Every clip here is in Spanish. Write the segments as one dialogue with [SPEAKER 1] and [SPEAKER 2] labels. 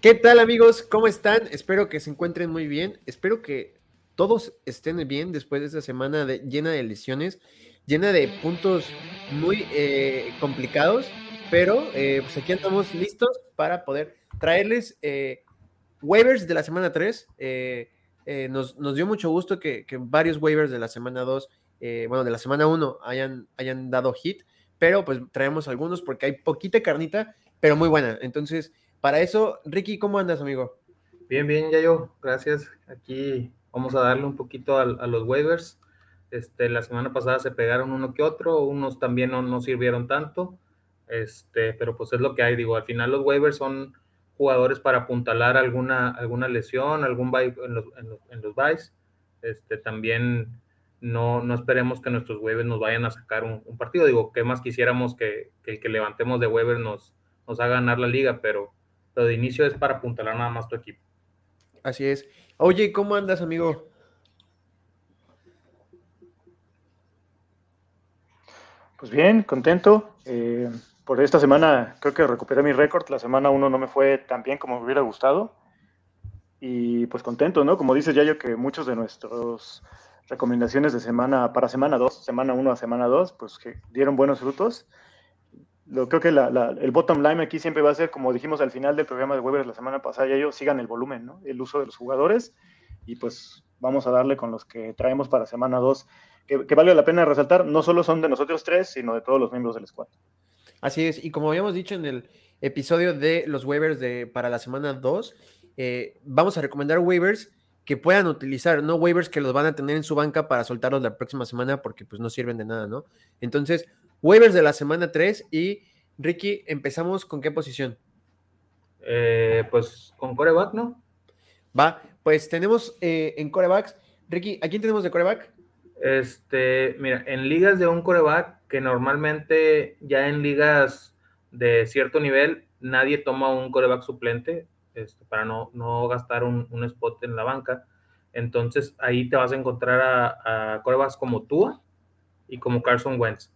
[SPEAKER 1] ¿Qué tal amigos? ¿Cómo están? Espero que se encuentren muy bien. Espero que todos estén bien después de esta semana llena de lesiones, llena de puntos muy eh, complicados, pero eh, pues aquí andamos listos para poder traerles eh, waivers de la semana 3. Nos, dio mucho gusto que, varios waivers de la semana 2, bueno, de la semana 1 hayan, hayan dado hit, pero pues traemos algunos porque hay poquita carnita, pero muy buena. Entonces, para eso, Ricky, ¿cómo andas, amigo?
[SPEAKER 2] Bien, bien, ya yo, gracias. Aquí vamos a darle un poquito a, los waivers. Este, la semana pasada se pegaron uno que otro, unos también no, sirvieron tanto, este, pero pues es lo que hay, digo, al final los waivers son jugadores para apuntalar alguna, alguna lesión, algún bye en los, en los, buys. Este, también no, no esperemos que nuestros waivers nos vayan a sacar un, partido, digo, ¿qué más quisiéramos que, el que levantemos de waiver nos, nos haga ganar la liga, pero, pero de inicio es para apuntalar nada más tu equipo.
[SPEAKER 1] Así es. Oye, ¿cómo andas, amigo?
[SPEAKER 3] Pues bien, contento. Eh, por esta semana creo que recuperé mi récord. La semana uno no me fue tan bien como me hubiera gustado. Y pues contento, ¿no? Como dice Yayo, que muchos de nuestros recomendaciones de semana para semana 2, semana 1 a semana 2, pues que dieron buenos frutos. Lo, creo que el bottom line aquí siempre va a ser, como dijimos al final del programa de Weber la semana pasada, Yayo, sigan el volumen, ¿no? El uso de los jugadores y pues vamos a darle con los que traemos para semana 2, que, vale la pena resaltar, no solo son de nosotros tres, sino de todos los miembros del squad.
[SPEAKER 1] Así es, y como habíamos dicho en el episodio de los waivers de, para la semana 2, eh, vamos a recomendar waivers que puedan utilizar, no waivers que los van a tener en su banca para soltarlos la próxima semana porque pues no sirven de nada, ¿no? Entonces, waivers de la semana 3 y Ricky, empezamos con qué posición?
[SPEAKER 2] Eh, pues con coreback, ¿no?
[SPEAKER 1] Va, pues tenemos eh, en corebacks. Ricky, ¿a quién tenemos de coreback?
[SPEAKER 2] Este, mira, en ligas de un coreback, que normalmente ya en ligas de cierto nivel, nadie toma un coreback suplente este, para no, no gastar un, spot en la banca. Entonces ahí te vas a encontrar a, a corebacks como Tua y como Carson Wentz,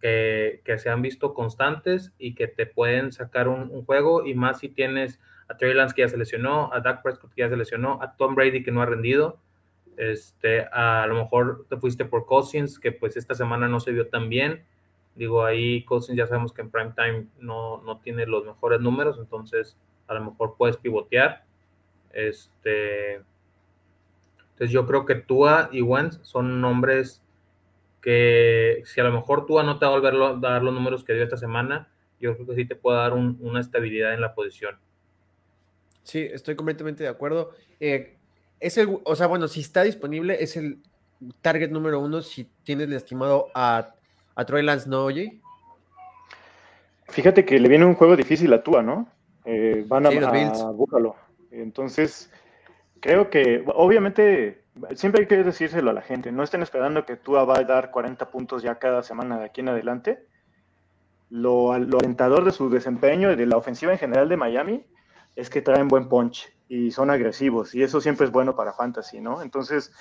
[SPEAKER 2] que, que, se han visto constantes y que te pueden sacar un, un juego, y más si tienes a Trey Lance que ya se lesionó, a Dak Prescott que ya se lesionó, a Tom Brady que no ha rendido. Este, a, lo mejor te fuiste por Cousins, que pues esta semana no se vio tan bien. Digo, ahí Cousins ya sabemos que en prime time no, no tiene los mejores números, entonces a lo mejor puedes pivotear. Este, entonces yo creo que Tua y Wentz son nombres que si a lo mejor Tua no te va a volver a dar los números que dio esta semana, yo creo que sí te puede dar una estabilidad en la posición.
[SPEAKER 1] Sí, estoy completamente de acuerdo. Eh, es el, o sea, bueno, si está disponible, es el target número uno si tienes lastimado a, a Troy Lance, ¿no, oye?
[SPEAKER 3] Fíjate que le viene un juego difícil a Tua, ¿no? Eh, van a, a Búfalo. Entonces, creo que, obviamente, siempre hay que decírselo a la gente. No estén esperando que Tua va a dar 40 puntos ya cada semana de aquí en adelante. Lo, lo alentador de su desempeño y de la ofensiva en general de Miami es que traen buen punch y son agresivos y eso siempre es bueno para fantasy, ¿no? Entonces,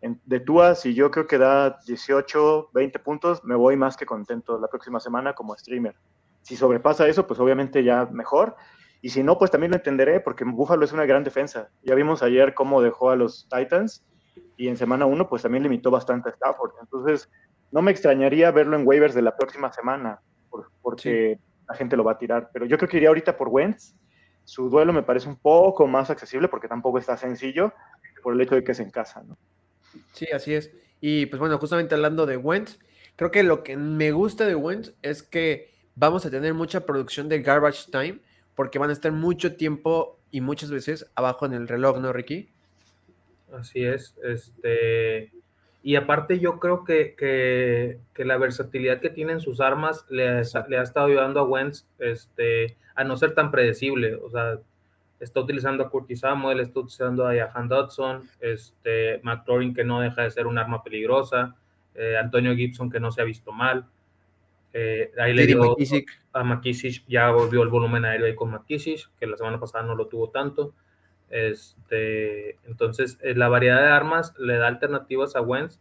[SPEAKER 3] de Tua, si yo creo que da 18, 20 puntos, me voy más que contento la próxima semana como streamer. Si sobrepasa eso, pues obviamente ya mejor. Y si no, pues también lo entenderé porque Buffalo es una gran defensa. Ya vimos ayer cómo dejó a los Titans y en semana 1 pues también limitó bastante a Stafford. Entonces, no me extrañaría verlo en waivers de la próxima semana porque la gente lo va a tirar. Pero yo creo que iría ahorita por Wentz su duelo me parece un poco más accesible porque tampoco está sencillo por el hecho de que es en casa, ¿no?
[SPEAKER 1] Sí, así es. Y pues bueno, justamente hablando de Wentz, creo que lo que me gusta de Wentz es que vamos a tener mucha producción de garbage time porque van a estar mucho tiempo y muchas veces abajo en el reloj, ¿no, Ricky?
[SPEAKER 2] Así es. Este, y aparte yo creo que, que, la versatilidad que tienen sus armas le, ha estado ayudando a Wentz este, a no ser tan predecible. O sea, está utilizando a Curtis Samuel, está utilizando a Jahan Dodson, este, McLaurin que no deja de ser un arma peligrosa, eh, Antonio Gibson que no se ha visto mal. Eh, ahí le dio a McKissick, ya volvió el volumen aéreo ahí con McKissick, que la semana pasada no lo tuvo tanto. Este, entonces, eh, la variedad de armas le da alternativas a Wentz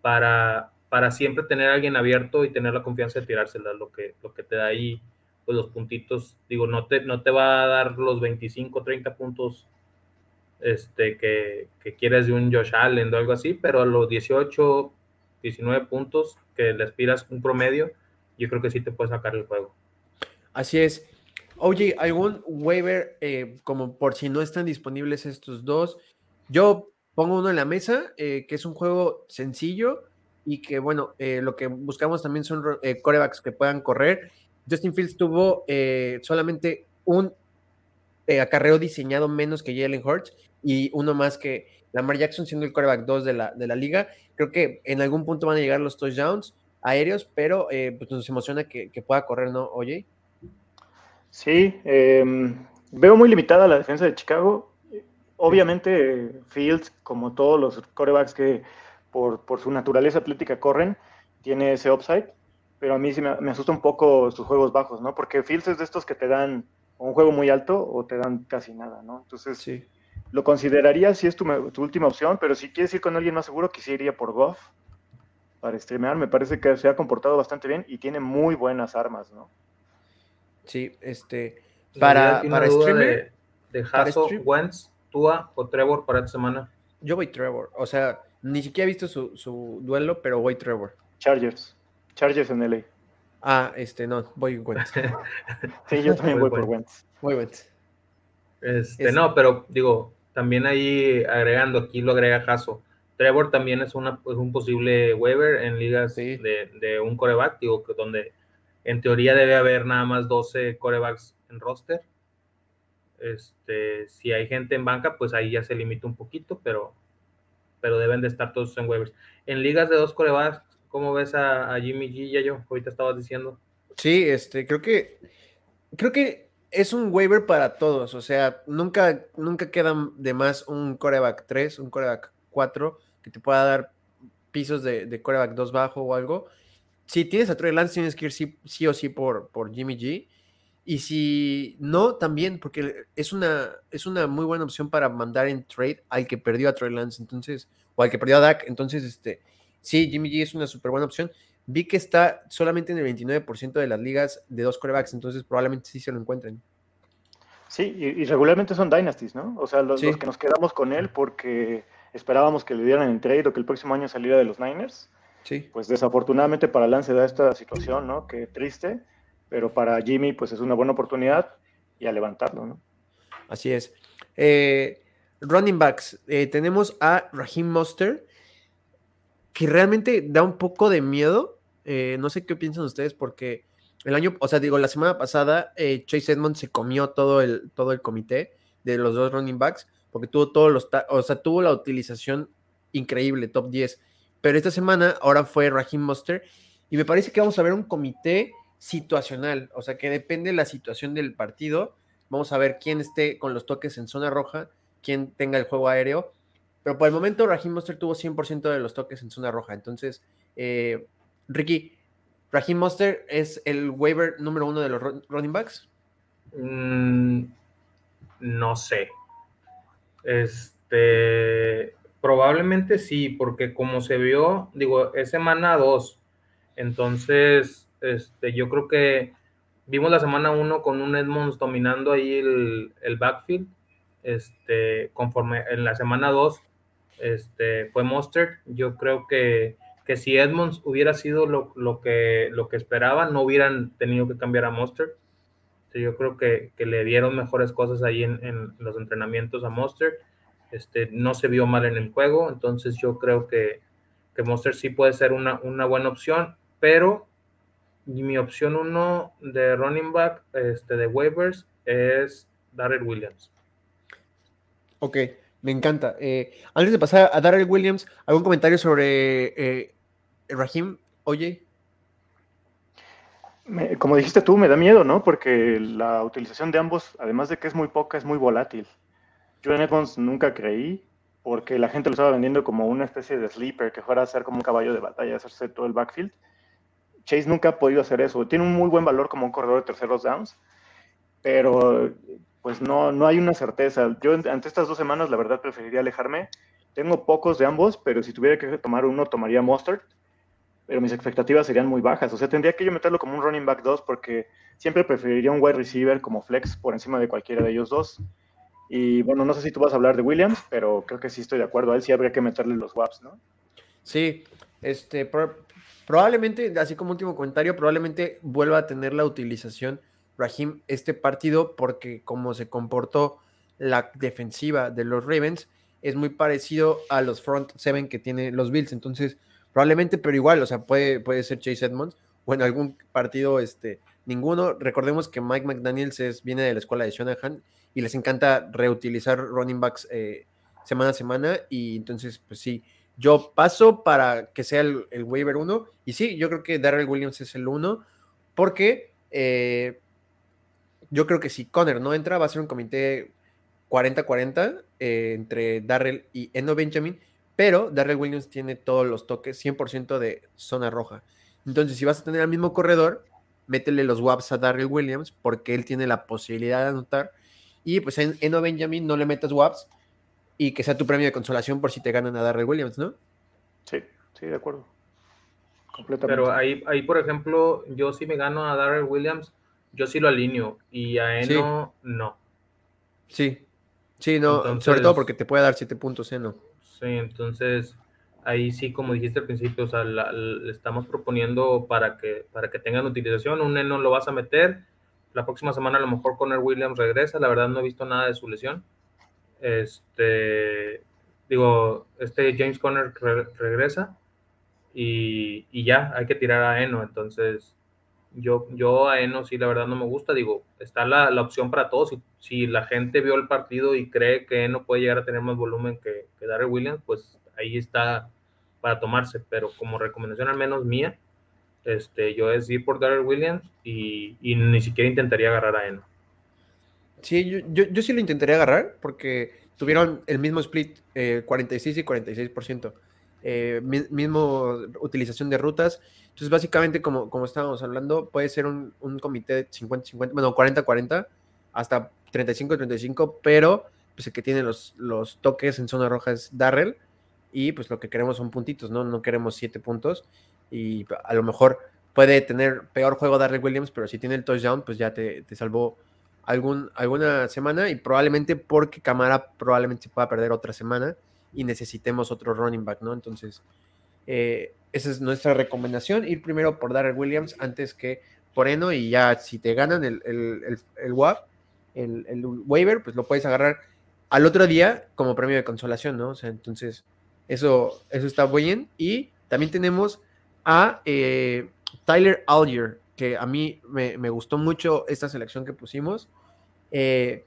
[SPEAKER 2] para, para siempre tener a alguien abierto y tener la confianza de tirársela, lo que, lo que te da ahí pues los puntitos, digo, no te, no te va a dar los 25, 30 puntos este, que, que quieres de un Josh Allen o algo así, pero los 18, 19 puntos que le aspiras un promedio, yo creo que sí te puede sacar el juego.
[SPEAKER 1] Así es. Oye, ¿algún waiver eh, como por si no están disponibles estos dos? Yo pongo uno en la mesa, eh, que es un juego sencillo y que, bueno, eh, lo que buscamos también son corebacks que puedan correr. Justin Fields tuvo solamente un acarreo diseñado menos que Jalen Hurts y uno más que Lamar Jackson siendo el coreback 2 de la, de la liga. Creo que en algún punto van a llegar los touchdowns aéreos, pero pues nos emociona que, que pueda correr, ¿no? Oye.
[SPEAKER 3] Sí, em, veo muy limitada la defensa de Chicago. Obviamente, Fields, como todos los corebacks que por, su naturaleza atlética corren, tiene ese upside, pero a mí sí me, asusta un poco sus juegos bajos, ¿no? Porque Fields es de estos que te dan un juego muy alto o te dan casi nada, ¿no? Entonces, sí. lo consideraría si es tu, última opción, pero si quieres ir con alguien más seguro, quisiera iría por Goff para streamear. Me parece que se ha comportado bastante bien y tiene muy buenas armas, ¿no?
[SPEAKER 1] Sí, este. Para, para
[SPEAKER 2] streamer. De, de Wentz, Tua o Trevor para esta semana.
[SPEAKER 1] Yo voy Trevor. O sea, ni siquiera he visto su, su duelo, pero voy Trevor.
[SPEAKER 3] Chargers. Chargers en LA.
[SPEAKER 1] Ah, este, no, voy Wentz.
[SPEAKER 3] sí, yo también voy, por Wentz.
[SPEAKER 1] Voy Wentz.
[SPEAKER 2] Este, no, pero digo, también ahí agregando, aquí lo agrega Jaso. Trevor también es, una, es un posible waiver en ligas de, de, un coreback, digo, donde en teoría debe haber nada más 12 corebacks en roster. Este, si hay gente en banca, pues ahí ya se limita un poquito, pero, pero deben de estar todos en waivers. En ligas de dos corebacks, ¿cómo ves a, Jimmy G? Ya yo, ahorita estabas diciendo.
[SPEAKER 1] Sí, este, creo que, creo que es un waiver para todos. O sea, nunca, nunca queda de más un coreback 3, un coreback 4 que te pueda dar pisos de, de coreback 2 bajo o algo si tienes a Trey Lance, tienes que ir sí, o sí por, por Jimmy G. Y si no, también, porque es una, es una muy buena opción para mandar en trade al que perdió a Trey Lance, entonces, o al que perdió a Dak. Entonces, este, sí, Jimmy G es una súper buena opción. Vi que está solamente en el 29% de las ligas de dos corebacks, entonces probablemente sí se lo encuentren.
[SPEAKER 3] Sí, y, regularmente son dynasties, ¿no? O sea, los, los, que nos quedamos con él porque esperábamos que le dieran en trade o que el próximo año saliera de los Niners pues desafortunadamente para Lance da esta situación, ¿no? Qué triste, pero para Jimmy pues es una buena oportunidad y a levantarlo, ¿no?
[SPEAKER 1] Así es. Eh, running backs, eh, tenemos a Raheem Monster, que realmente da un poco de miedo. Eh, no sé qué piensan ustedes, porque el año, o sea, digo, la semana pasada Chase Edmonds se comió todo el, todo el comité de los dos running backs, porque tuvo todos los, o sea, tuvo la utilización increíble, top 10 pero esta semana ahora fue Raheem Monster y me parece que vamos a ver un comité situacional, o sea que depende de la situación del partido. Vamos a ver quién esté con los toques en zona roja, quién tenga el juego aéreo. Pero por el momento Raheem Monster tuvo 100% de los toques en zona roja. Entonces, eh, Ricky, ¿Raheem Monster es el waiver número uno de los running backs?
[SPEAKER 2] Mm, no sé. Este, Probablemente sí, porque como se vio, digo, es semana 2. Entonces, este, yo creo que vimos la semana 1 con un Edmonds dominando ahí el, backfield. Este, conforme en la semana 2 este, fue Mustard. Yo creo que, que si Edmonds hubiera sido lo, que, lo que esperaba, no hubieran tenido que cambiar a Mustard. Yo creo que, le dieron mejores cosas ahí en, en los entrenamientos a Mustard este, no se vio mal en el juego, entonces yo creo que, que Monster sí puede ser una, buena opción, pero mi opción uno de running back este, de waivers es Darrell Williams.
[SPEAKER 1] Ok, me encanta. Eh, antes de pasar a Darrell Williams, ¿algún comentario sobre eh, Raheem? Oye.
[SPEAKER 3] como dijiste tú, me da miedo, ¿no? Porque la utilización de ambos, además de que es muy poca, es muy volátil. Yo en Edmonds nunca creí, porque la gente lo estaba vendiendo como una especie de sleeper, que fuera a ser como un caballo de batalla, hacerse todo el backfield. Chase nunca ha podido hacer eso. Tiene un muy buen valor como un corredor de terceros downs, pero pues no, no hay una certeza. Yo ante estas dos semanas, la verdad, preferiría alejarme. Tengo pocos de ambos, pero si tuviera que tomar uno, tomaría Mustard. pero mis expectativas serían muy bajas. O sea, tendría que yo meterlo como un running back 2 porque siempre preferiría un wide receiver como flex por encima de cualquiera de ellos dos. Y bueno, no sé si tú vas a hablar de Williams, pero creo que sí estoy de acuerdo. A él sí habría que meterle los WAPs, ¿no?
[SPEAKER 1] Sí, este, probablemente, así como último comentario, probablemente vuelva a tener la utilización Raheem este partido porque como se comportó la defensiva de los Ravens es muy parecido a los front seven que tienen los Bills. Entonces, probablemente, pero igual, o sea, puede, puede ser Chase Edmonds o en algún partido, este, ninguno. Recordemos que Mike McDaniels es, viene de la escuela de Shanahan y les encanta reutilizar running backs eh, semana a semana. Y entonces, pues sí, yo paso para que sea el, waiver 1. Y sí, yo creo que Darrell Williams es el 1, porque eh, yo creo que si Conner no entra, va a ser un comité 40-40 eh, entre Darrell y Eno Benjamin. Pero Darrell Williams tiene todos los toques, 100% de zona roja. Entonces, si vas a tener al mismo corredor, métele los WAPs a Darrell Williams, porque él tiene la posibilidad de anotar. Y pues en Eno Benjamin no le metas WAPs, y que sea tu premio de consolación por si te ganan a Darrell Williams, ¿no?
[SPEAKER 3] Sí, sí, de acuerdo.
[SPEAKER 2] Completamente. Pero ahí, ahí, por ejemplo, yo sí me gano a Darrell Williams, yo sí lo alineo y a Eno no.
[SPEAKER 1] Sí, sí, no, sobre todo porque te puede dar siete puntos Eno.
[SPEAKER 2] Sí, entonces ahí sí, como dijiste al principio, o sea, le estamos proponiendo para que, para que tengan utilización, un Eno lo vas a meter, la próxima semana a lo mejor Conner Williams regresa, la verdad no he visto nada de su lesión este, digo, este James Conner regresa y, ya, hay que tirar a Eno. Entonces, yo, yo a Eno sí, la verdad no me gusta. Digo, está la, opción para todos. Si, si, la gente vio el partido y cree que Eno puede llegar a tener más volumen que, que Darrell Williams, pues ahí está para tomarse. Pero como recomendación al menos mía, este, yo ir por Darrell Williams y, y ni siquiera intentaría agarrar a Eno.
[SPEAKER 1] Sí, yo, sí lo intentaría agarrar porque tuvieron el mismo split, 46 eh, y 46%. Eh, mismo utilización de rutas. Entonces, básicamente, como, como estábamos hablando, puede ser un, comité de 50-50, bueno, 40-40, hasta 35-35, pero pues el que tiene los, los toques en zona roja es Darrell, y pues lo que queremos son puntitos, ¿no? No queremos 7 puntos, y a lo mejor puede tener peor juego Darrell Williams, pero si tiene el touchdown, pues ya te, te salvó algún, alguna semana y probablemente porque Camara probablemente se pueda perder otra semana y necesitemos otro running back, ¿no? Entonces, eh, esa es nuestra recomendación, ir primero por Darrell Williams antes que por Eno y ya si te ganan el, el, el, WAP, el, el, waiver, pues lo puedes agarrar al otro día como premio de consolación, ¿no? O sea, entonces, eso, eso está bien. Y también tenemos a eh, Tyler Algier, que a mí me, gustó mucho esta selección que pusimos. Eh,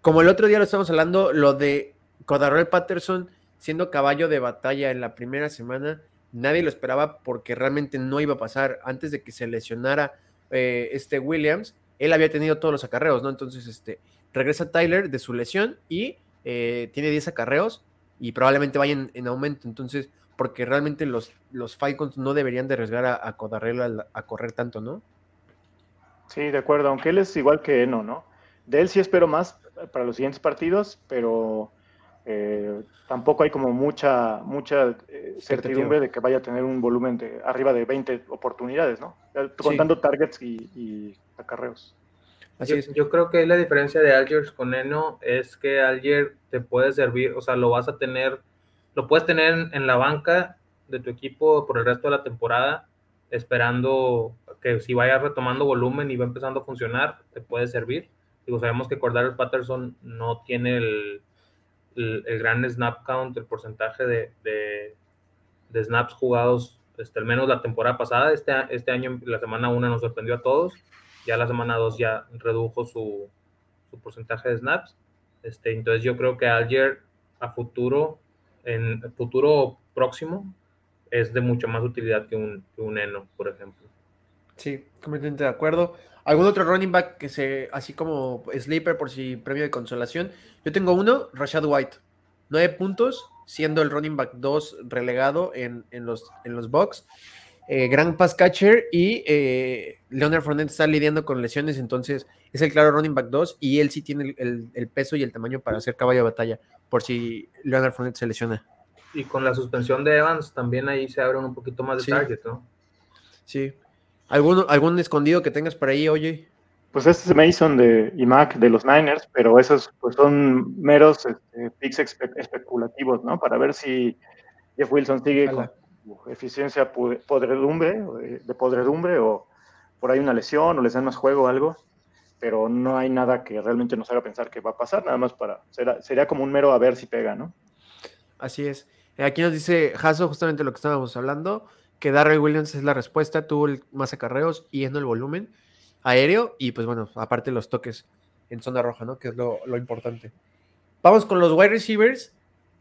[SPEAKER 1] como el otro día lo estamos hablando, lo de Codarrell Patterson siendo caballo de batalla en la primera semana, nadie lo esperaba porque realmente no iba a pasar. Antes de que se lesionara eh, este Williams, él había tenido todos los acarreos, ¿no? Entonces, este, regresa Tyler de su lesión y tiene 10 acarreos y probablemente vayan en aumento. Entonces, porque realmente los, los Falcons no deberían de arriesgar a, a a, correr tanto, ¿no?
[SPEAKER 3] Sí, de acuerdo, aunque él es igual que Eno, ¿no? De él sí espero más para los siguientes partidos, pero eh, tampoco hay como mucha mucha eh, certidumbre de que vaya a tener un volumen de arriba de 20 oportunidades, ¿no? Contando targets y, acarreos.
[SPEAKER 2] Así yo, es. yo creo que la diferencia de Algier con Eno es que Algier te puede servir, o sea, lo vas a tener lo puedes tener en, la banca de tu equipo por el resto de la temporada, esperando que si vaya retomando volumen y va empezando a funcionar, te puede servir. Digo, sabemos que Cordell Patterson no tiene el, el, gran snap count, el porcentaje de, de, snaps jugados, este, al menos la temporada pasada. Este, este año, la semana 1 nos sorprendió a todos. Ya la semana 2 ya redujo su, su porcentaje de snaps. Este, entonces yo creo que Alger a futuro en el futuro próximo es de mucha más utilidad que un, que un Eno, por ejemplo.
[SPEAKER 1] Sí, completamente de acuerdo. ¿Algún otro running back que se, así como sleeper por si premio de consolación? Yo tengo uno, Rashad White. Nueve puntos, siendo el running back 2 relegado en, los, en los box. Eh, gran pass catcher y eh, Leonard Fournette está lidiando con lesiones, entonces es el claro running back 2 y él sí tiene el, peso y el tamaño para hacer caballo de batalla, por si Leonard Fournette se lesiona.
[SPEAKER 2] y con la suspensión de Evans también ahí se abren un poquito más de target, ¿no?
[SPEAKER 1] Sí. ¿Algún, ¿Algún escondido que tengas por ahí, oye?
[SPEAKER 3] Pues este es Mason de IMAC de los Niners, pero esos pues son meros este, picks especulativos, ¿no? Para ver si Jeff Wilson sigue con eficiencia podredumbre, de podredumbre o por ahí una lesión o les dan más juego o algo, pero no hay nada que realmente nos haga pensar que va a pasar, nada más para, sería como un mero a ver si pega, ¿no?
[SPEAKER 1] Así es. Aquí nos dice Jaso justamente lo que estábamos hablando, que Darrell Williams es la respuesta, tuvo más acarreos y en el volumen aéreo y pues bueno, aparte los toques en zona roja, ¿no? Que es lo, importante. Vamos con los wide receivers.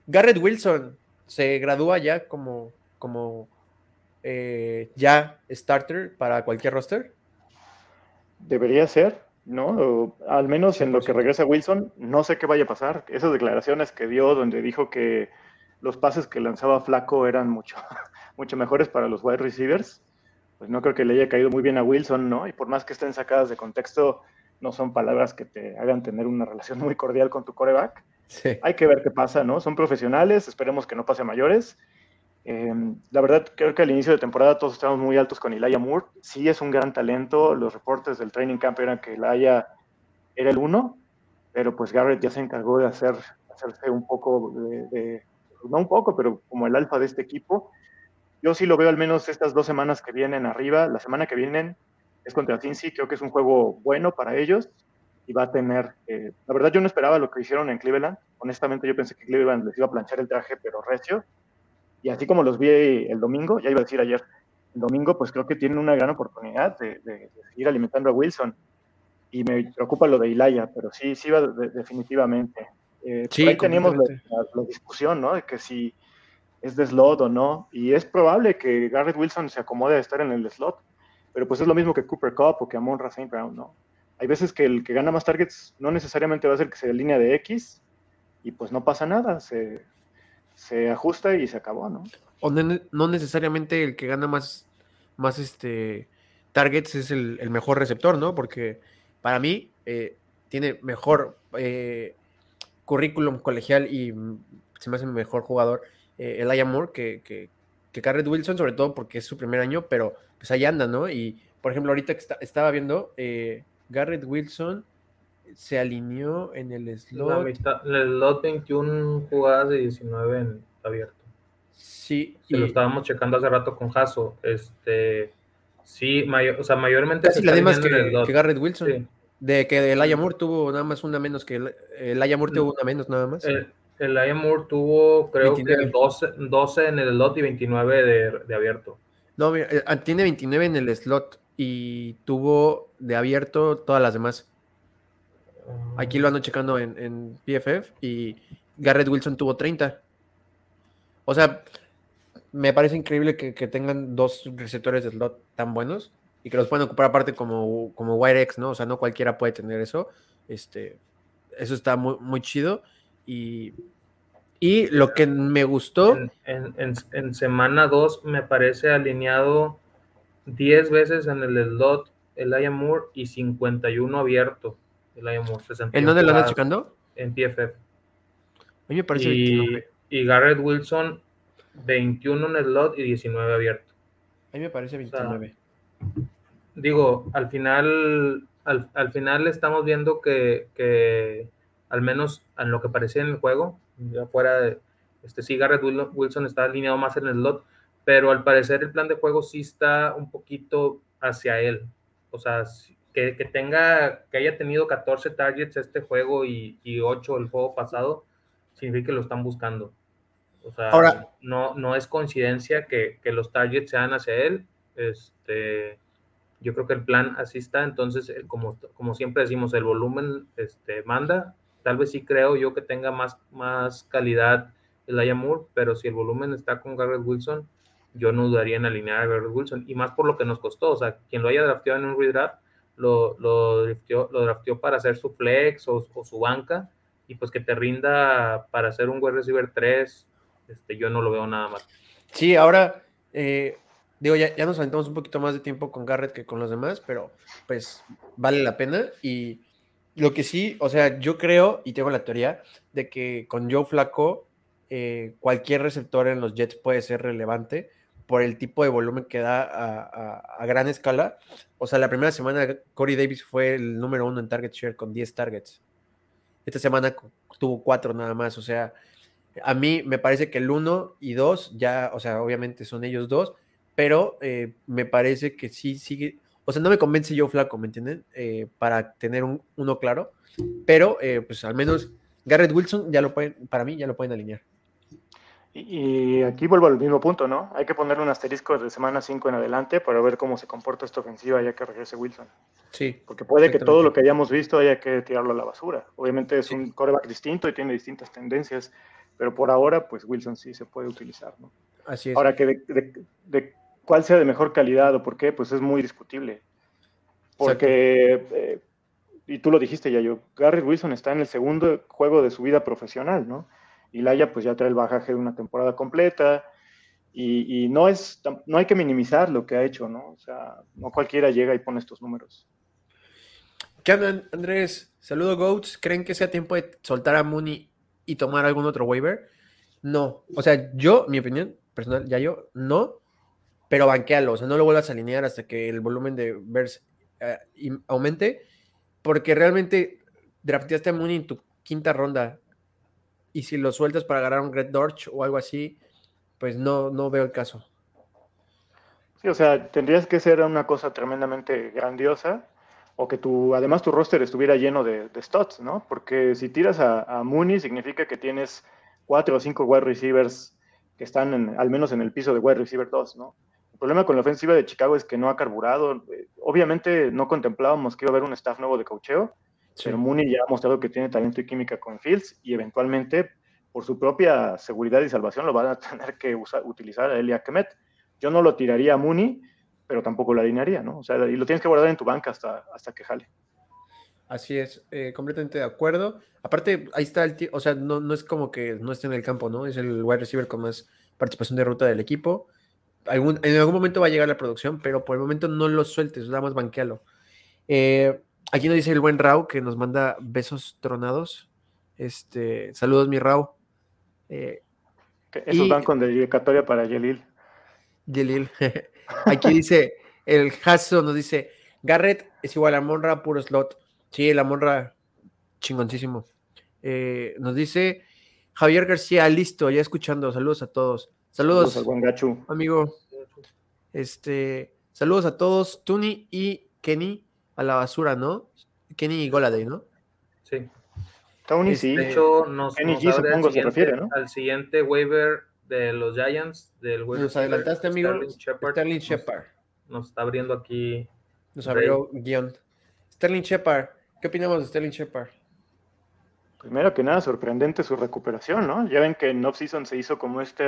[SPEAKER 1] Garrett Wilson se gradúa ya como, como eh, ya starter para cualquier roster.
[SPEAKER 3] Debería ser, ¿no? al menos en lo que regresa Wilson, no sé qué vaya a pasar. Esas declaraciones que dio donde dijo que los pases que lanzaba Flaco eran mucho, mucho mejores para los wide receivers pues no creo que le haya caído muy bien a Wilson, ¿no? Y por más que estén sacadas de contexto, no son palabras que te hagan tener una relación muy cordial con tu coreback. Sí. Hay que ver qué pasa, ¿no? Son profesionales, esperemos que no pase a mayores. Em, la verdad, creo que al inicio de temporada todos estábamos muy altos con Elijah Moore. Sí es un gran talento. Los reportes del training camp eran que Elijah era el uno, pero pues Garrett ya se encargó de hacer, hacerse un poco de, no un poco, pero como el alfa de este equipo yo sí lo veo al menos estas dos semanas que vienen arriba. La semana que vienen es contra Cincy, creo que es un juego bueno para ellos y va a tener, eh, la verdad yo no esperaba lo que hicieron en Cleveland, honestamente yo pensé que Cleveland les iba a planchar el traje, pero recio, y así como los vi el domingo, ya iba a decir ayer, el domingo pues creo que tienen una gran oportunidad de, seguir alimentando a Wilson, y me preocupa lo de Ilaya, pero sí, sí va definitivamente. Eh, sí, ahí teníamos la, la, discusión, ¿no? De que si es de slot o no, y es probable que Garrett Wilson se acomode a estar en el slot, pero pues es lo mismo que Cooper Cup o que Amon St. Brown, ¿no? Hay veces que el que gana más targets no necesariamente va a ser que se línea de X, y pues no pasa nada, se, ajusta y se acabó, ¿no?
[SPEAKER 1] O no necesariamente el que gana más, más este, targets es el, mejor receptor, ¿no? Porque para mí eh, tiene mejor eh, currículum colegial y se me hace mejor jugador eh, Elijah Moore que, que, que Garrett Wilson, sobre todo porque es su primer año, pero pues ahí anda, ¿no? Y por ejemplo, ahorita que estaba viendo, eh, Garrett Wilson se alineó en el slot.
[SPEAKER 2] en el slot 21 jugadas de 19 en abierto.
[SPEAKER 1] Sí.
[SPEAKER 2] y... lo estábamos checando hace rato con Jaso. Este, sí, mayor, o sea, mayormente.
[SPEAKER 1] Casi la más que, que, Garrett Wilson. De que el Moore tuvo nada más una menos que el, el Moore tuvo una menos nada más.
[SPEAKER 2] El Moore tuvo, creo que 12, 12, en el slot y 29 de, de abierto.
[SPEAKER 1] No, eh, ah, tiene 29 en el slot y tuvo de abierto todas las demás. Aquí lo ando checando en, en PFF y Garrett Wilson tuvo 30. O sea, me parece increíble que, tengan dos receptores de slot tan buenos y que los puedan ocupar aparte como, como ¿no? O sea, no cualquiera puede tener eso. Este, eso está muy, chido. Y, y lo que me gustó.
[SPEAKER 2] En, semana 2 me parece alineado 10 veces en el slot el Moore y 51 abierto. El Moore,
[SPEAKER 1] ¿En dónde lo andas checando?
[SPEAKER 2] En PFF.
[SPEAKER 1] A mí me parece
[SPEAKER 2] y, y Garrett Wilson, 21 en el slot y 19 abierto.
[SPEAKER 1] A mí me parece 29.
[SPEAKER 2] digo, al final, al, al, final estamos viendo que, que al menos en lo que parecía en el juego, ya fuera de, este, sí, Garrett Wilson está alineado más en el slot, pero al parecer el plan de juego sí está un poquito hacia él. O sea, que, que tenga, que haya tenido 14 targets este juego y, y 8 el juego pasado, significa que lo están buscando. O sea, Ahora, no, no es coincidencia que, que, los targets sean hacia él. Este, yo creo que el plan así está. Entonces, eh, como, como siempre decimos, el volumen este, manda Tal vez sí creo yo que tenga más, más calidad el Moore, pero si el volumen está con Garrett Wilson, yo no dudaría en alinear a Garrett Wilson. Y más por lo que nos costó. O sea, quien lo haya drafteado en un redraft, lo, lo, drafteó para hacer su flex o, su banca. Y pues que te rinda para hacer un wide receiver 3, este, yo no lo veo nada más.
[SPEAKER 1] Sí, ahora, eh, digo, ya, ya nos aventamos un poquito más de tiempo con Garrett que con los demás, pero pues vale la pena. Y lo que sí, o sea, yo creo y tengo la teoría de que con Joe Flaco eh, cualquier receptor en los Jets puede ser relevante por el tipo de volumen que da a, gran escala. O sea, la primera semana Corey Davis fue el número uno en target share con 10 targets. Esta semana tuvo cuatro nada más. O sea, a mí me parece que el uno y dos ya, o sea, obviamente son ellos dos, pero eh, me parece que sí sigue. O sea, no me convence yo Flaco, ¿me entienden? Eh, para tener un, uno claro. Pero, pues al menos Garrett Wilson ya lo pueden, para mí ya lo pueden alinear.
[SPEAKER 3] Y, aquí vuelvo al mismo punto, ¿no? Hay que ponerle un asterisco de semana 5 en adelante para ver cómo se comporta esta ofensiva ya que regrese Wilson.
[SPEAKER 1] Sí.
[SPEAKER 3] Porque puede que todo lo que hayamos visto haya que tirarlo a la basura. Obviamente es un coreback distinto y tiene distintas tendencias, pero por ahora, pues Wilson sí se puede utilizar, ¿no?
[SPEAKER 1] Así es.
[SPEAKER 3] Ahora que de, cuál sea de mejor calidad o por qué, pues es muy discutible. Porque, eh, y tú lo dijiste ya yo, Garrett Wilson está en el segundo juego de su vida profesional, ¿no? Y Laia pues ya trae el bajaje de una temporada completa y, no, es, no hay que minimizar lo que ha hecho, ¿no? O sea, no cualquiera llega y pone estos números.
[SPEAKER 1] ¿Qué andan, Andrés? Saludo, Goats. ¿Creen que sea tiempo de soltar a Mooney y tomar algún otro waiver? No. O sea, yo, mi opinión personal, ya yo, no, pero banquealo. O sea, no lo vuelvas a alinear hasta que el volumen de Bears eh, aumente, porque realmente drafteaste a Mooney en tu quinta ronda y si lo sueltas para agarrar un Red Dorch o algo así, pues no, no veo el caso.
[SPEAKER 3] Sí, o sea, tendrías que ser una cosa tremendamente grandiosa o que tu, además tu roster estuviera lleno de, de studs, ¿no? Porque si tiras a, a, Mooney significa que tienes cuatro o cinco wide receivers que están en, al menos en el piso de wide receiver 2, ¿no? El problema con la ofensiva de Chicago es que no ha carburado. Obviamente no contemplábamos que iba a haber un staff nuevo de cocheo, pero Mooney ya ha mostrado que tiene talento y química con Fields y eventualmente, por su propia seguridad y salvación, lo van a tener que utilizar a Elia Kemet. Yo no lo tiraría a Mooney, pero tampoco lo alinearía, ¿no? O sea, y lo tienes que guardar en tu banca hasta, hasta que jale.
[SPEAKER 1] Así es, eh, completamente de acuerdo. Aparte, ahí está el tío, o sea, no, no es como que no esté en el campo, ¿no? Es el wide receiver con más participación de ruta del equipo. Algún, en algún momento va a llegar la producción, pero por el momento no lo sueltes, nada más banquealo. Eh, Aquí nos dice el buen Rau que nos manda besos tronados. Este, saludos, mi Rau.
[SPEAKER 3] Eh, esos van con dedicatoria para Yelil.
[SPEAKER 1] Yelil. Aquí dice, el Hasso nos dice, Garrett es igual a Monra, puro slot. Sí, la Monra, chingoncísimo. Eh, nos dice Javier García, listo, ya escuchando. Saludos a todos. Saludos,
[SPEAKER 3] al buen gachu.
[SPEAKER 1] amigo. Este, saludos a todos, Tuni y Kenny a la basura, ¿no? Kenny Goladay, ¿no?
[SPEAKER 2] Sí.
[SPEAKER 3] Tony, sí.
[SPEAKER 2] De hecho, nos, Kenny G, supongo al, siguiente, se refiere, ¿no? al siguiente waiver de los Giants, del
[SPEAKER 1] waiver Nos adelantaste, amigo. Sterling Shepard. Sterling Shepard.
[SPEAKER 2] Nos, nos, está abriendo aquí.
[SPEAKER 1] Nos abrió guion. Sterling Shepard. ¿Qué opinamos de Sterling Shepard?
[SPEAKER 3] Primero que nada, sorprendente su recuperación, ¿no? Ya ven que en off-season se hizo como este,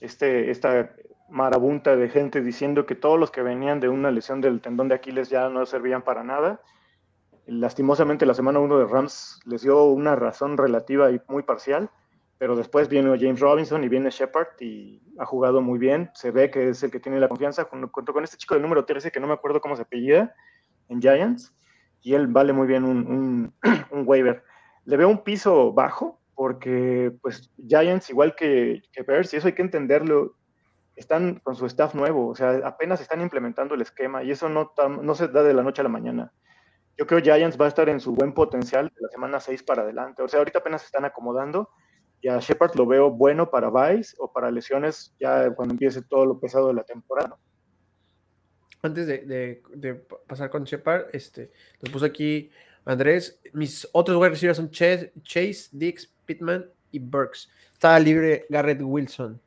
[SPEAKER 3] este, esta marabunta de gente diciendo que todos los que venían de una lesión del tendón de Aquiles ya no servían para nada. Lastimosamente la semana 1 de Rams les dio una razón relativa y muy parcial, pero después viene James Robinson y viene Shepard y ha jugado muy bien. Se ve que es el que tiene la confianza junto con este chico del número 13 que no me acuerdo cómo se apellida en Giants y él vale muy bien un, un, waiver. Le veo un piso bajo porque pues Giants igual que, que Bears y eso hay que entenderlo están con su staff nuevo, o sea, apenas están implementando el esquema y eso no, no se da de la noche a la mañana. Yo creo que Giants va a estar en su buen potencial de la semana 6 para adelante. O sea, ahorita apenas se están acomodando y a Shepard lo veo bueno para Vice o para lesiones ya cuando empiece todo lo pesado de la temporada.
[SPEAKER 1] Antes de, pasar con Shepard, este, nos puso aquí Andrés. Mis otros wide receivers son Chase, Chase, Dix, Pittman y Burks. Está libre Garrett Wilson.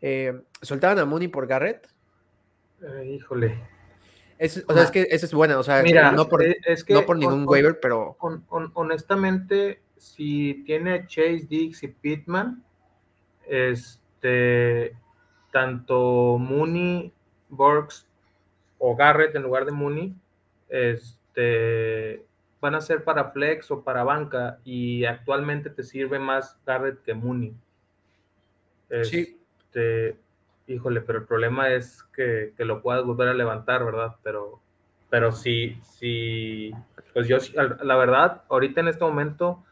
[SPEAKER 1] Eh, ¿Soltaban a Mooney por Garrett?
[SPEAKER 2] Eh, híjole.
[SPEAKER 1] Es, o sea, es que esa es buena, o sea, no, por, no por ningún waiver, pero.
[SPEAKER 2] honestamente, si tiene Chase, Dix y Pittman, este, tanto Mooney, Burks o Garrett en lugar de Mooney, este, van a ser para flex o para banca y actualmente te sirve más Garrett que Mooney.
[SPEAKER 1] sí.
[SPEAKER 2] Este, híjole, pero el problema es que, lo puedas volver a levantar, ¿verdad? Pero, pero sí, sí, pues yo, la verdad, ahorita en este momento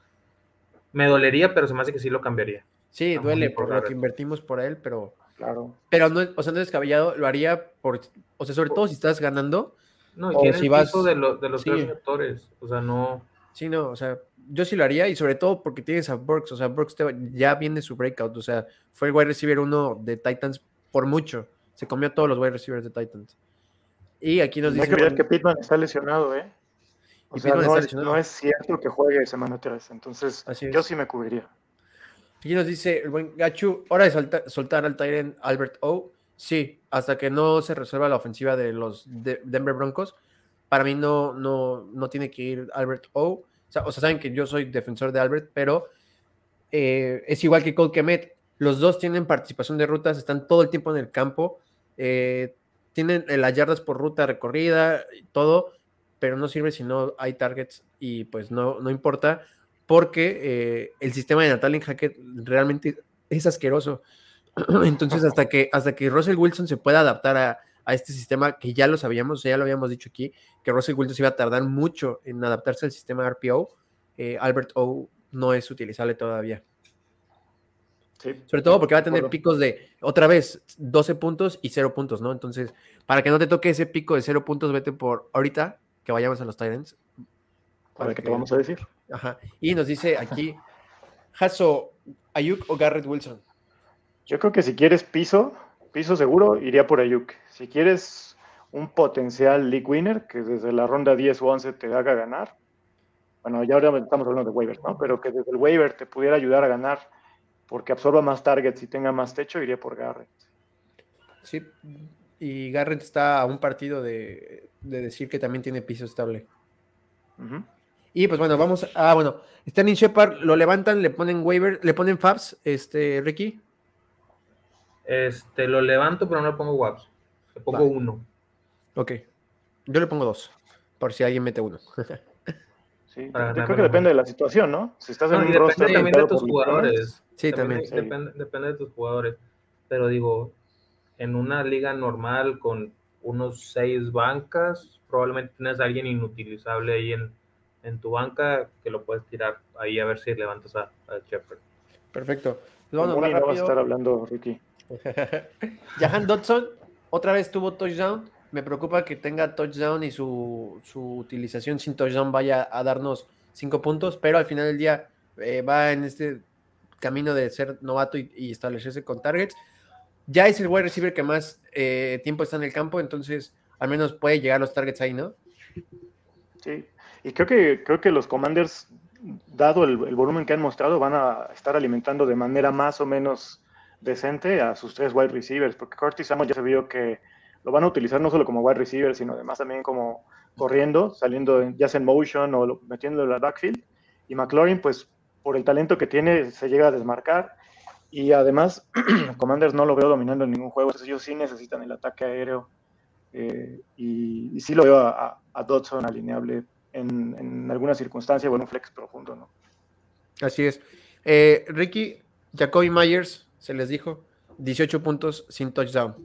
[SPEAKER 2] me dolería, pero se me hace que sí lo cambiaría.
[SPEAKER 1] Sí, duele por lo que invertimos por él, pero.
[SPEAKER 3] Claro.
[SPEAKER 1] Pero no, o sea, no es descabellado, lo haría por. O sea, sobre todo si estás ganando.
[SPEAKER 2] No, y tiene si vas, de, de los tres actores. O sea, no.
[SPEAKER 1] Sí, no, o sea, yo sí lo haría y sobre todo porque tienes a Burks, o sea, Burks ya viene su breakout, o sea, fue el wide receiver uno de Titans por mucho, se comió a todos los wide receivers de Titans. Y aquí nos dice...
[SPEAKER 3] que que Pittman está lesionado, ¿eh? O sea, no, es, no, es, cierto que juegue semana 3, entonces yo sí me cubriría.
[SPEAKER 1] Aquí nos dice el buen Gachu, hora de soltar al Tyrant Albert O. Sí, hasta que no se resuelva la ofensiva de los Denver Broncos, para mí no, no, no tiene que ir Albert O. O sea, saben que yo soy defensor de Albert, pero eh, es igual que Cole Kemet. Los dos tienen participación de rutas, están todo el tiempo en el campo, eh, tienen las yardas por ruta recorrida, todo, pero no sirve si no hay targets y pues no, no importa, porque eh, el sistema de Natalie Hackett realmente es asqueroso. Entonces, hasta que, hasta que Russell Wilson se pueda adaptar a, a este sistema que ya lo sabíamos, ya lo habíamos dicho aquí, que Russell Wilson iba a tardar mucho en adaptarse al sistema RPO. Eh, Albert O no es utilizable todavía. Sobre todo porque va a tener picos de, otra vez, 12 puntos y 0 puntos, ¿no? Entonces, para que no te toque ese pico de 0 puntos, vete por ahorita, que vayamos a los Tyrants.
[SPEAKER 3] Para, que, te vamos a decir.
[SPEAKER 1] Ajá. Y nos dice aquí, Hasso, Ayuk o Garrett Wilson.
[SPEAKER 3] Yo creo que si quieres piso, piso seguro, iría por Ayuk. Si quieres un potencial league winner, que desde la ronda 10 o 11 te haga ganar, bueno, ya ahora estamos hablando de waiver, ¿no? Pero que desde el waiver te pudiera ayudar a ganar porque absorba más targets y tenga más techo, iría por Garrett.
[SPEAKER 1] Sí, y Garrett está a un partido de, decir que también tiene piso estable. Y pues bueno, vamos a. Ah, bueno, Stanley Shepard lo levantan, le ponen waiver, le ponen Fabs, este, Ricky.
[SPEAKER 2] Este, lo levanto, pero no le pongo WAPs. Le pongo uno.
[SPEAKER 1] Ok. Yo le pongo dos, por si alguien mete uno.
[SPEAKER 3] sí, yo creo que depende de la situación, ¿no? Si estás en un
[SPEAKER 2] roster depende también de tus jugadores.
[SPEAKER 1] Sí, también.
[SPEAKER 2] Depende, depende, de tus jugadores. Pero digo, en una liga normal con unos seis bancas, probablemente tienes a alguien inutilizable ahí en, en tu banca que lo puedes tirar ahí a ver si levantas a, a Shepard.
[SPEAKER 1] Perfecto.
[SPEAKER 3] No, no, vas a estar hablando, Ricky.
[SPEAKER 1] Jahan Dodson otra vez tuvo touchdown. Me preocupa que tenga touchdown y su, utilización sin touchdown vaya a darnos cinco puntos, pero al final del día eh, va en este camino de ser novato y, establecerse con targets. Ya es el wide receiver que más eh, tiempo está en el campo, entonces al menos puede llegar a los targets ahí, ¿no?
[SPEAKER 3] Sí, y creo que, creo que los commanders, dado el volumen que han mostrado, van a estar alimentando de manera más o menos decente a sus tres wide receivers, porque Curtis Samuel ya se vio que lo van a utilizar no solo como wide receiver, sino además también como corriendo, saliendo ya sea en motion o metiéndolo en la backfield. Y McLaurin, pues por el talento que tiene, se llega a desmarcar. Y además, Commanders no lo veo dominando en ningún juego. Ellos sí necesitan el ataque aéreo. Eh, y, sí lo veo a, Dodson alineable en, en, alguna circunstancia o en un flex profundo, ¿no?
[SPEAKER 1] Así es. Eh, Ricky, Jacoby Myers, se les dijo, 18 puntos sin touchdown.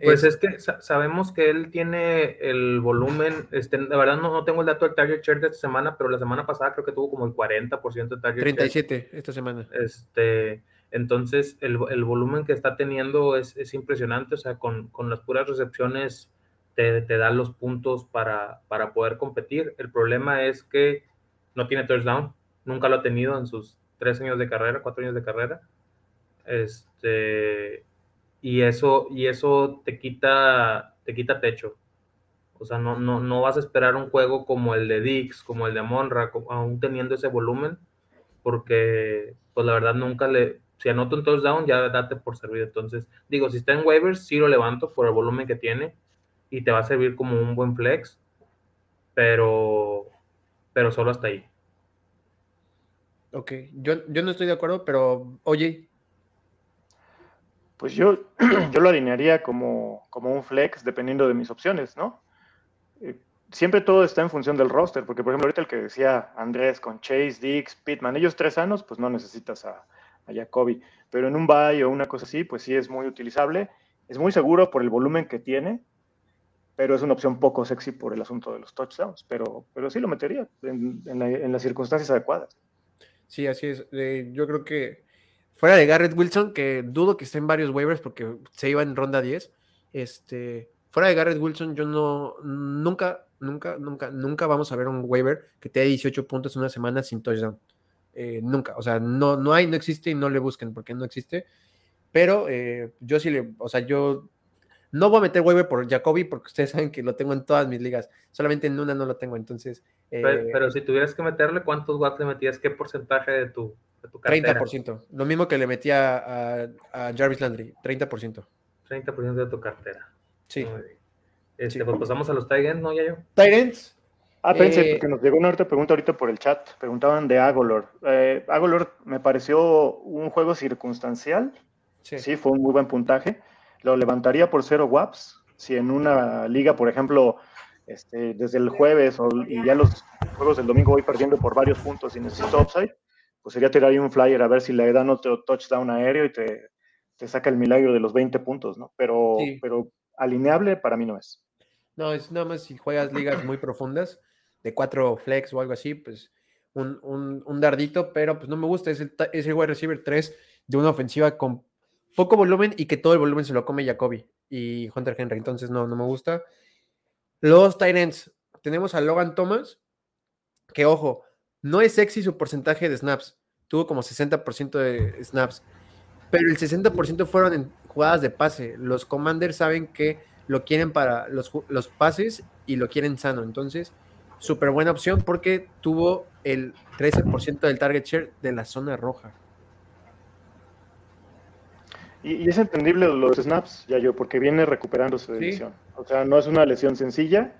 [SPEAKER 2] Pues es, que sabemos que él tiene el volumen, este, de verdad no, no, tengo el dato del target share de esta semana, pero la semana pasada creo que tuvo como el 40% de target
[SPEAKER 1] 37 esta semana.
[SPEAKER 2] Este, entonces el, el volumen que está teniendo es, es impresionante, o sea, con, con las puras recepciones te, te da los puntos para, para poder competir. El problema es que no tiene touchdown, nunca lo ha tenido en sus tres años de carrera, cuatro años de carrera. Este, y eso, y eso te quita, te quita techo. O sea, no, no, no vas a esperar un juego como el de Dix, como el de Monra, aún teniendo ese volumen, porque, pues la verdad, nunca le. Si anoto un touchdown, ya date por servido. Entonces, digo, si está en waivers, sí lo levanto por el volumen que tiene y te va a servir como un buen flex, pero, pero solo hasta ahí.
[SPEAKER 1] Ok, yo, yo no estoy de acuerdo, pero oye,
[SPEAKER 3] pues yo, yo lo alinearía como, como un flex dependiendo de mis opciones, ¿no? Eh, siempre todo está en función del roster, porque por ejemplo ahorita el que decía Andrés con Chase, Dix, Pittman, ellos tres sanos, pues no necesitas a, a Jacoby, pero en un bye o una cosa así, pues sí es muy utilizable, es muy seguro por el volumen que tiene, pero es una opción poco sexy por el asunto de los touchdowns, pero, pero sí lo metería en, en, las circunstancias adecuadas.
[SPEAKER 1] Sí, así es. Eh, yo creo que fuera de Garrett Wilson, que dudo que esté en varios waivers porque se iba en ronda 10, este, fuera de Garrett Wilson, yo no, nunca, nunca, nunca, nunca vamos a ver un waiver que te dé 18 puntos en una semana sin touchdown. Eh, nunca, o sea, no, no hay, no existe y no le busquen porque no existe. Pero eh, yo sí le, o sea, yo no voy a meter waiver por Jacoby porque ustedes saben que lo tengo en todas mis ligas, solamente en una no lo tengo, entonces.
[SPEAKER 2] pero, eh, si tuvieras que meterle, ¿cuántos watts le metías? ¿Qué porcentaje de tu, de tu
[SPEAKER 1] cartera? 30%, lo mismo que le metía a, a Jarvis Landry, 30%.
[SPEAKER 2] 30% de tu cartera.
[SPEAKER 1] Sí.
[SPEAKER 2] Este, Pues pasamos a los Tyrants, ¿no, ya yo?
[SPEAKER 1] Tyrants.
[SPEAKER 3] Ah, pensé, eh, porque nos llegó una pregunta ahorita por el chat. Preguntaban de Agolor. Eh, Agolor me pareció un juego circunstancial. Sí. sí. fue un muy buen puntaje. Lo levantaría por cero WAPs. Si en una liga, por ejemplo, este, desde el jueves o, y ya los juegos del domingo voy perdiendo por varios puntos y necesito upside, pues sería tirar ahí un flyer a ver si le dan otro touchdown aéreo y te, te saca el milagro de los 20 puntos, ¿no? Pero, pero alineable para mí no es.
[SPEAKER 1] No, es nada más si juegas ligas muy profundas, de cuatro flex o algo así, pues un, un, dardito, pero pues no me gusta, es el, es el wide receiver 3 de una ofensiva con poco volumen y que todo el volumen se lo come Jacoby y Hunter Henry, entonces no, no me gusta. Los Tyrants, tenemos a Logan Thomas, que ojo, no es sexy su porcentaje de snaps, tuvo como 60% de snaps, pero el 60% fueron en jugadas de pase. Los commanders saben que lo quieren para los, los pases y lo quieren sano. Entonces, súper buena opción porque tuvo el 13% del target share de la zona roja.
[SPEAKER 3] Y, es entendible los snaps, ya yo, porque viene recuperándose de lesión. O sea, no es una lesión sencilla.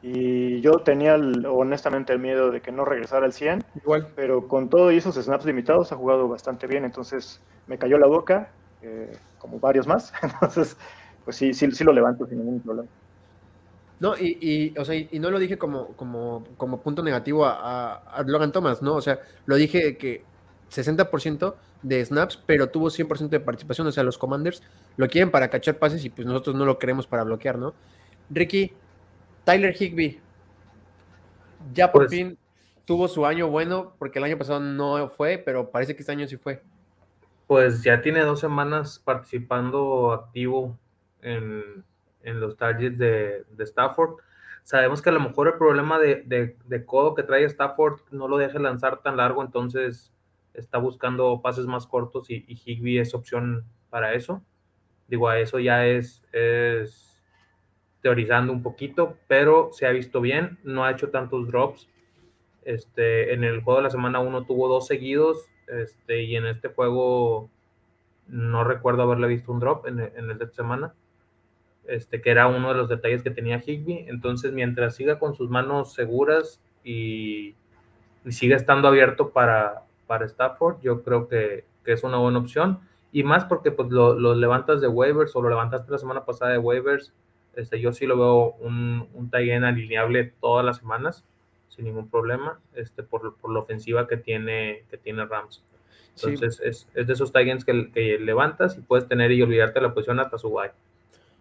[SPEAKER 3] Y yo tenía honestamente el miedo de que no regresara al 100.
[SPEAKER 1] Igual.
[SPEAKER 3] Pero con todo y esos snaps limitados ha jugado bastante bien. Entonces me cayó la boca, eh, como varios más. Entonces, pues sí, sí, sí lo levanto sin ningún problema.
[SPEAKER 1] No, y, y, o sea, y no lo dije como, como, como punto negativo a, Logan Thomas, ¿no? O sea, lo dije que 60% de snaps, pero tuvo 100% de participación. O sea, los commanders lo quieren para cachar pases y pues nosotros no lo queremos para bloquear, ¿no? Ricky, Tyler Higby, ya por pues fin tuvo su año bueno, porque el año pasado no fue, pero parece que este año sí fue.
[SPEAKER 2] Pues ya tiene dos semanas participando activo en, los targets de, Stafford. Sabemos que a lo mejor el problema de, codo que trae Stafford no lo deja lanzar tan largo, entonces está buscando pases más cortos y, y Higby es opción para eso. Digo, a eso ya es, es teorizando un poquito, pero se ha visto bien, no ha hecho tantos drops. Este, en el juego de la semana 1 tuvo dos seguidos, este, y en este juego no recuerdo haberle visto un drop en, en el de semana este, que era uno de los detalles que tenía Higby. Entonces, mientras siga con sus manos seguras y, siga estando abierto para, para Stafford, yo creo que, es una buena opción. Y más porque pues, lo, levantas de waivers o lo levantaste la semana pasada de waivers. Este, yo sí lo veo un, un alineable todas las semanas, sin ningún problema, este, por, por la ofensiva que tiene, que tiene Rams. Entonces, es, es, de esos Titans que, que, levantas y puedes tener y olvidarte la posición hasta su guay.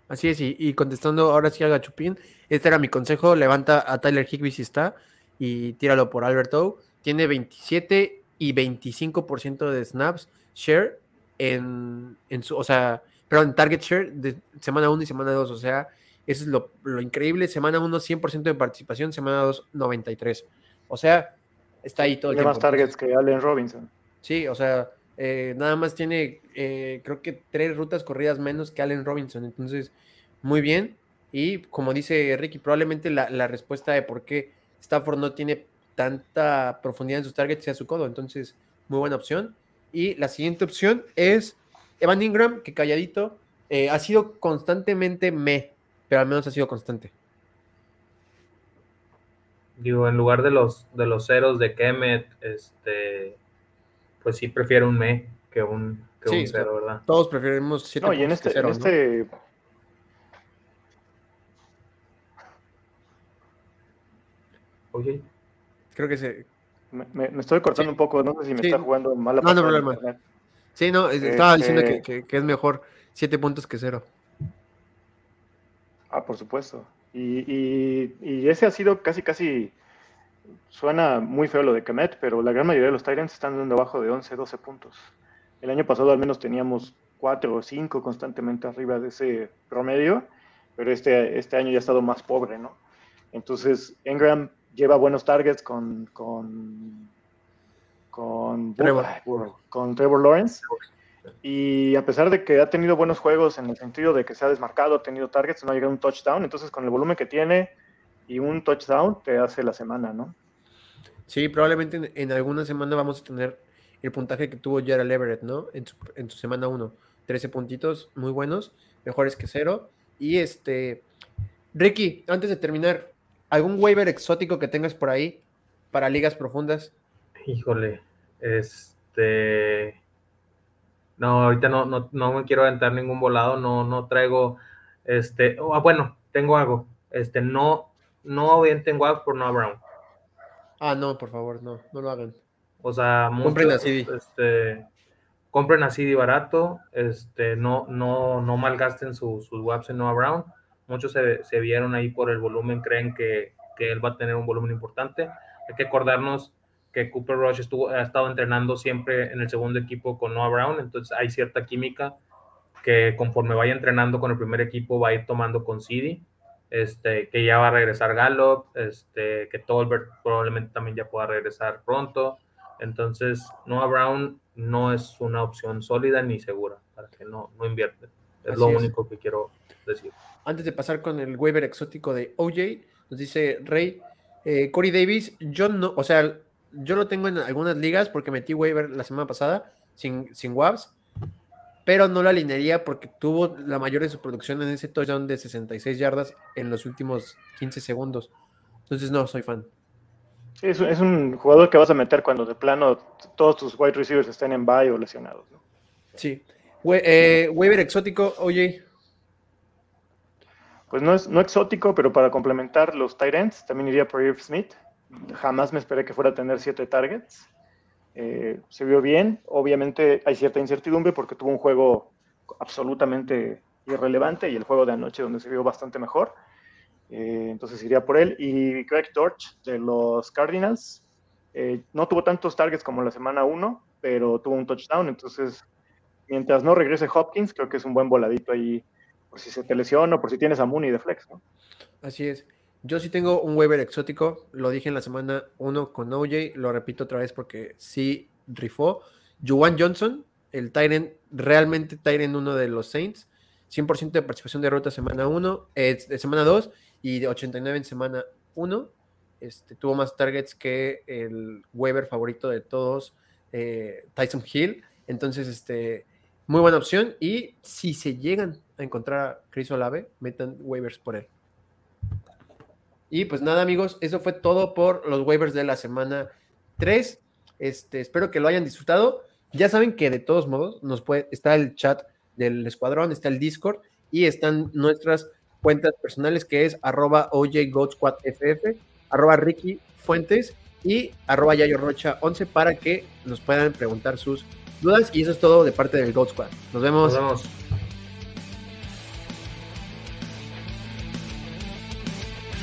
[SPEAKER 1] Así es, y, contestando ahora sí a Gachupín, este era mi consejo, levanta a Tyler Higby si está y tíralo por Alberto. Tiene 27 y 25% de snaps share en, en su, o sea, pero en target share de semana 1 y semana 2, o sea, eso es lo, increíble, semana 1 100% de participación, semana 2 93. O sea, está ahí todo el
[SPEAKER 3] tiempo. más targets que Allen Robinson.
[SPEAKER 1] Sí, o sea, eh, nada más tiene, eh, creo que tres rutas corridas menos que Allen Robinson. Entonces, muy bien. Y como dice Ricky, probablemente la, respuesta de por qué Stafford no tiene tanta profundidad en sus targets sea su codo. Entonces, muy buena opción. Y la siguiente opción es Evan Ingram, que calladito eh, ha sido constantemente me, pero al menos ha sido constante.
[SPEAKER 2] Digo, en lugar de los de los ceros de Kemet, este pues sí prefiero un me que un, que un cero, ¿verdad?
[SPEAKER 1] Todos preferimos 7
[SPEAKER 3] no, y en este, en este...
[SPEAKER 2] Oye.
[SPEAKER 1] Creo que se...
[SPEAKER 3] Me, me estoy cortando un poco, no sé si me está jugando mal
[SPEAKER 1] No, no problema. Sí, no, estaba diciendo que, este que, es mejor 7 puntos que cero.
[SPEAKER 3] Ah, por supuesto. Y, y, y, ese ha sido casi, casi suena muy feo lo de Kemet, pero la gran mayoría de los Tyrants están dando abajo de 11, 12 puntos. El año pasado al menos teníamos cuatro o cinco constantemente arriba de ese promedio, pero este, este año ya ha estado más pobre, ¿no? Entonces, Engram lleva buenos targets con, con, con, Trevor. con Trevor Lawrence. Y a pesar de que ha tenido buenos juegos en el sentido de que se ha desmarcado, ha tenido targets, no ha llegado a un touchdown, entonces con el volumen que tiene y un touchdown te hace la semana, ¿no?
[SPEAKER 1] Sí, probablemente en, alguna semana vamos a tener el puntaje que tuvo Gerald Everett, ¿no? En su, semana 1. 13 puntitos muy buenos, mejores que cero. Y este, Ricky, antes de terminar, ¿algún waiver exótico que tengas por ahí para ligas profundas?
[SPEAKER 2] Híjole, este... No, ahorita no, no, no me quiero aventar ningún volado, no, no traigo, este, ah, bueno, tengo algo, este, no, no avienten Wags por Noah Brown.
[SPEAKER 1] Ah, no, por favor, no, no lo hagan.
[SPEAKER 2] O sea,
[SPEAKER 1] compren a CD.
[SPEAKER 2] Este, compren a CD barato, este, no, no, no malgasten sus WAPs en Noah Brown. Muchos se, vieron ahí por el volumen, creen que, que, él va a tener un volumen importante. Hay que acordarnos que Cooper Rush estuvo, ha estado entrenando siempre en el segundo equipo con Noah Brown, entonces hay cierta química que conforme vaya entrenando con el primer equipo va a ir tomando con CD este, que ya va a regresar Gallup, este, que Tolbert probablemente también ya pueda regresar pronto. Entonces, Noah Brown no es una opción sólida ni segura para que no, no. Es lo único que quiero decir.
[SPEAKER 1] Antes de pasar con el waiver exótico de OJ, nos dice Rey, eh, Corey Davis, yo no, o sea, yo lo tengo en algunas ligas porque metí waiver la semana pasada sin, sin WAVs pero no la alinearía porque tuvo la mayor de su producción en ese touchdown de 66 yardas en los últimos 15 segundos. Entonces, no, soy fan.
[SPEAKER 3] Sí, es, un jugador que vas a meter cuando de plano todos tus wide receivers estén en bye o lesionados. ¿no?
[SPEAKER 1] Sí. We, eh, exótico, oye.
[SPEAKER 3] Pues no es no exótico, pero para complementar los tight ends, también iría por Irv Smith. Jamás me esperé que fuera a tener siete targets. Eh, se vio bien. Obviamente hay cierta incertidumbre porque tuvo un juego absolutamente irrelevante y el juego de anoche donde se vio bastante mejor. Eh, entonces iría por él. Y Greg Torch de los Cardinals no tuvo tantos targets como la semana 1, pero tuvo un touchdown. Entonces, mientras no regrese Hopkins, creo que es un buen voladito ahí por si se te lesiona o por si tienes a Mooney de flex.
[SPEAKER 1] Así es. Yo sí tengo un waiver exótico, lo dije en la semana 1 con OJ, lo repito otra vez porque sí rifó. Juwan Johnson, el Tyrant, realmente Tyrant uno de los Saints, 100% de participación de ruta semana 1, eh, de semana 2 y de 89 en semana 1. Este, tuvo más targets que el waiver favorito de todos, eh, Tyson Hill. Entonces, este, muy buena opción. Y si se llegan a encontrar a Chris Olave, metan waivers por él. Y pues nada, amigos, eso fue todo por los waivers de la semana 3. Este, espero que lo hayan disfrutado. Ya saben que de todos modos nos puede, está el chat del escuadrón, está el Discord y están nuestras cuentas personales que es arroba ojgoatsquadff, arroba Ricky Fuentes y arroba Yayo Rocha 11 para que nos puedan preguntar sus dudas y eso es todo de parte del Goat Squad. Nos vemos.
[SPEAKER 2] Nos vemos.